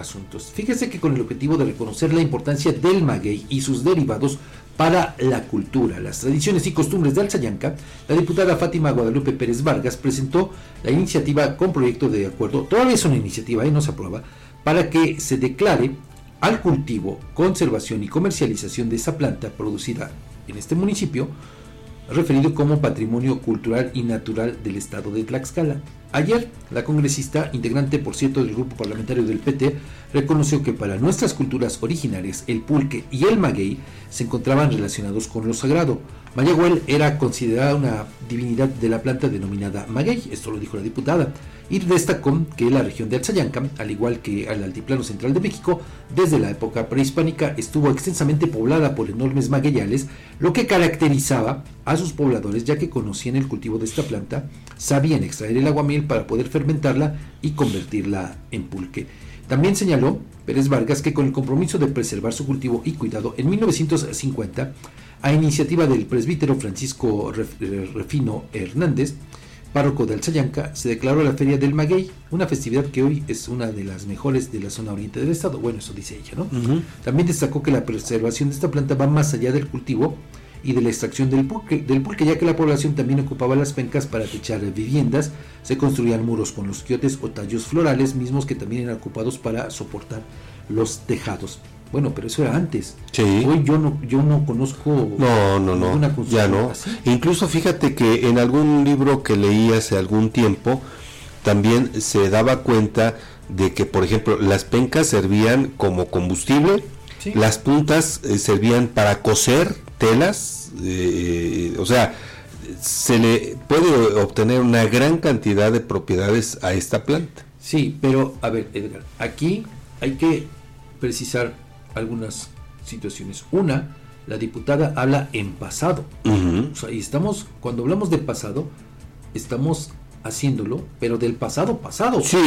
asuntos. Fíjese que con el objetivo de reconocer la importancia del maguey y sus derivados para la cultura, las tradiciones y costumbres de Alzayanca, la diputada Fátima Guadalupe Pérez Vargas presentó la iniciativa con proyecto de acuerdo, todavía es una iniciativa y no se aprueba, para que se declare al cultivo, conservación y comercialización de esa planta producida en este municipio referido como Patrimonio Cultural y Natural del Estado de Tlaxcala. Ayer, la congresista, integrante por cierto del grupo parlamentario del PT, reconoció que para nuestras culturas originarias el pulque y el maguey se encontraban relacionados con lo sagrado. Mayagüel era considerada una divinidad de la planta denominada maguey, esto lo dijo la diputada y destacó que la región de Alzayanca, al igual que al altiplano central de México, desde la época prehispánica estuvo extensamente poblada por enormes magueyales, lo que caracterizaba a sus pobladores ya que conocían el cultivo de esta planta, sabían extraer el aguamiel para poder fermentarla y convertirla en pulque. También señaló Pérez Vargas que con el compromiso de preservar su cultivo y cuidado, en 1950, a iniciativa del presbítero Francisco Refino Hernández, párroco de Alzayanca, se declaró la Feria del Maguey, una festividad que hoy es una de las mejores de la zona oriente del estado. Bueno, eso dice ella, ¿no? También destacó que la preservación de esta planta va más allá del cultivo y de la extracción del pulque, del pulque, ya que la población también ocupaba las pencas para techar viviendas, se construían muros con los quiotes o tallos florales, mismos que también eran ocupados para soportar los tejados. Bueno, pero eso era antes. Hoy yo no, yo no conozco. No, no, no. Ya no. Incluso fíjate que en algún libro que leí hace algún tiempo también se daba cuenta de que, por ejemplo, las pencas servían como combustible, las puntas eh, servían para coser telas, eh, o sea, se le puede obtener una gran cantidad de propiedades a esta planta. Sí, pero a ver, Edgar, aquí hay que precisar algunas situaciones. Una, la diputada habla en pasado. y estamos, cuando hablamos de pasado, estamos haciéndolo, pero del pasado pasado. Sí,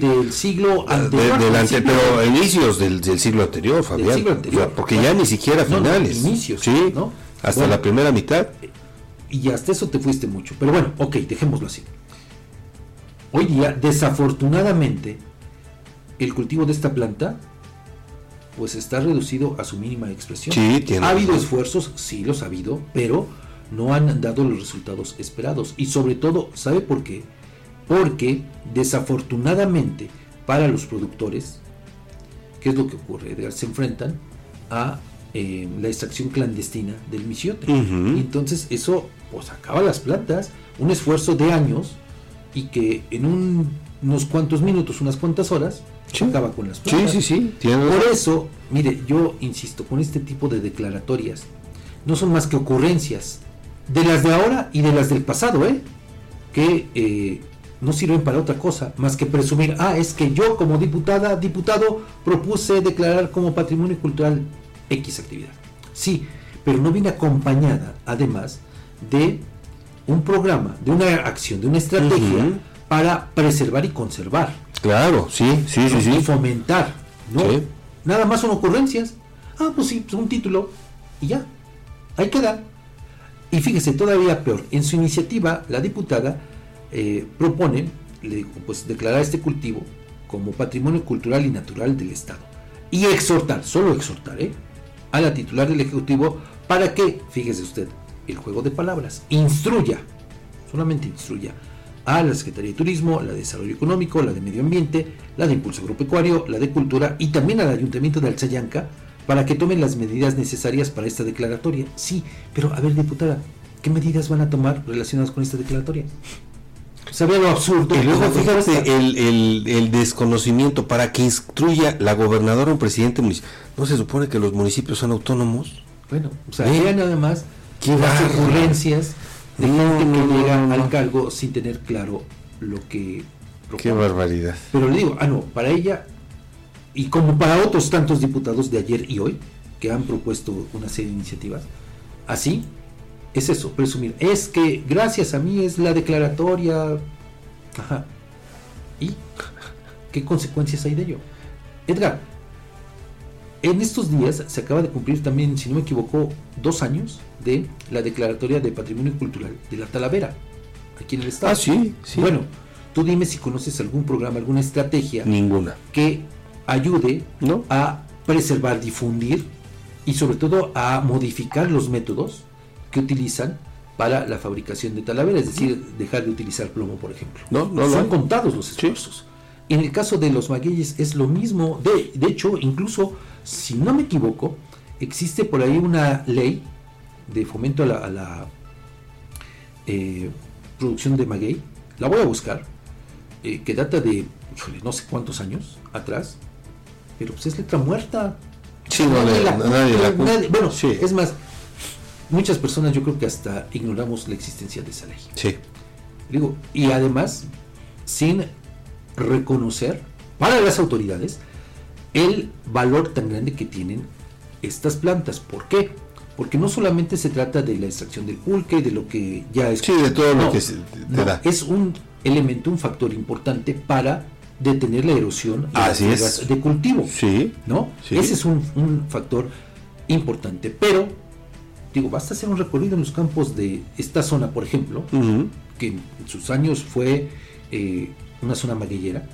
del siglo anterior. pero inicios del, siglo anterior, Fabián. porque ya ni siquiera finales. inicios, sí, ¿no? Hasta la primera mitad. Y hasta eso te fuiste mucho. Pero bueno, ok, dejémoslo así. Hoy día, desafortunadamente, el cultivo de esta planta pues está reducido a su mínima expresión. ha habido esfuerzos, sí los ha habido, pero no han dado los resultados esperados. Y sobre todo, ¿sabe por qué? Porque desafortunadamente para los productores, ¿qué es lo que ocurre? Se enfrentan a eh, la extracción clandestina del misiote. entonces eso pues acaba las plantas, un esfuerzo de años y que en unos cuantos minutos, unas cuantas horas, acaba con las plantas. Sí, sí, sí. Por eso, mire, yo insisto, con este tipo de declaratorias, no son más que ocurrencias de las de ahora y de las del pasado, ¿eh? Que eh, no sirven para otra cosa más que presumir, ah, es que yo como diputada, diputado, propuse declarar como patrimonio cultural X actividad. Sí, pero no viene acompañada, además, de un programa, de una acción, de una estrategia para preservar y conservar. Claro, sí, sí, sí, sí. fomentar, ¿no? Nada más son ocurrencias. Ah, pues sí, pues un título y ya. Ahí queda. Y fíjese, todavía peor, en su iniciativa la diputada eh, propone le pues, declarar este cultivo como patrimonio cultural y natural del Estado. Y exhortar, solo exhortar, ¿eh? a la titular del Ejecutivo para que, fíjese usted, el juego de palabras, instruya, solamente instruya a la Secretaría de Turismo, la de Desarrollo Económico, la de Medio Ambiente, la de Impulso Agropecuario, la de Cultura y también al Ayuntamiento de Alzayanca para que tomen las medidas necesarias para esta declaratoria. Sí, pero a ver, diputada, ¿qué medidas van a tomar relacionadas con esta declaratoria? Sabía lo absurdo. Y luego fíjate el, el, desconocimiento para que instruya la gobernadora o un presidente municipal. ¿No se supone que los municipios son autónomos? Bueno, o sea, nada más las ocurrencias de gente que llega al cargo sin tener claro lo que Qué barbaridad. Pero le digo, ah, no, para ella, y como para otros tantos diputados de ayer y hoy, que han propuesto una serie de iniciativas, así es eso, presumir. Es que gracias a mí es la declaratoria. Ajá. ¿Y qué consecuencias hay de ello? Edgar, en estos días se acaba de cumplir también, si no me equivoco, dos años de la declaratoria de patrimonio cultural de la Talavera, aquí en el estado. Ah, sí, sí. Bueno, tú dime si conoces algún programa, alguna estrategia. Ninguna. Que ayude a preservar, difundir y sobre todo a modificar los métodos que utilizan para la fabricación de talavera, es decir, dejar de utilizar plomo, por ejemplo. No, no, Son contados los esfuerzos. En el caso de los magueyes es lo mismo. De, de hecho, incluso, si no me equivoco, existe por ahí una ley de fomento a la, eh, producción de maguey. La voy a buscar, eh, que data de no sé cuántos años atrás, pero pues es letra muerta. Sí, nadie, bueno, es más, muchas personas yo creo que hasta ignoramos la existencia de esa ley. Sí. Digo, y además, sin reconocer para las autoridades el valor tan grande que tienen estas plantas. ¿Por qué? Porque no solamente se trata de la extracción del pulque, de lo que ya es... Sí, de todo lo que se da. Es un elemento, un factor importante para detener la erosión de cultivo. Sí. ¿No? Ese es un, factor importante. Pero, digo, basta hacer un recorrido en los campos de esta zona, por ejemplo, que en sus años fue eh, una zona maguillera,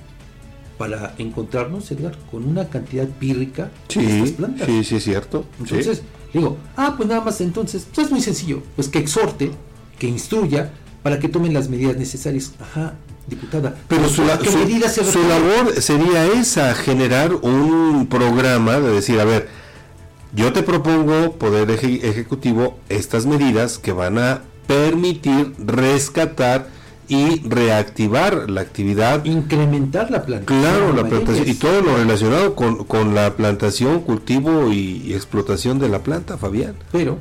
para encontrarnos, Edgar, con una cantidad pírrica de estas plantas. Sí, sí, es cierto. Entonces, digo, ah, pues nada más entonces, pues es muy sencillo, pues que exhorte, que instruya, para que tomen las medidas necesarias. Ajá, diputada. Pero su, su labor sería esa, generar un programa de decir, a ver, yo te propongo, Poder Ejecutivo, estas medidas que van a permitir rescatar y reactivar la actividad. Incrementar la plantación. Claro, la plantación y todo lo relacionado con, con la plantación, cultivo y, explotación de la planta, Fabián. Pero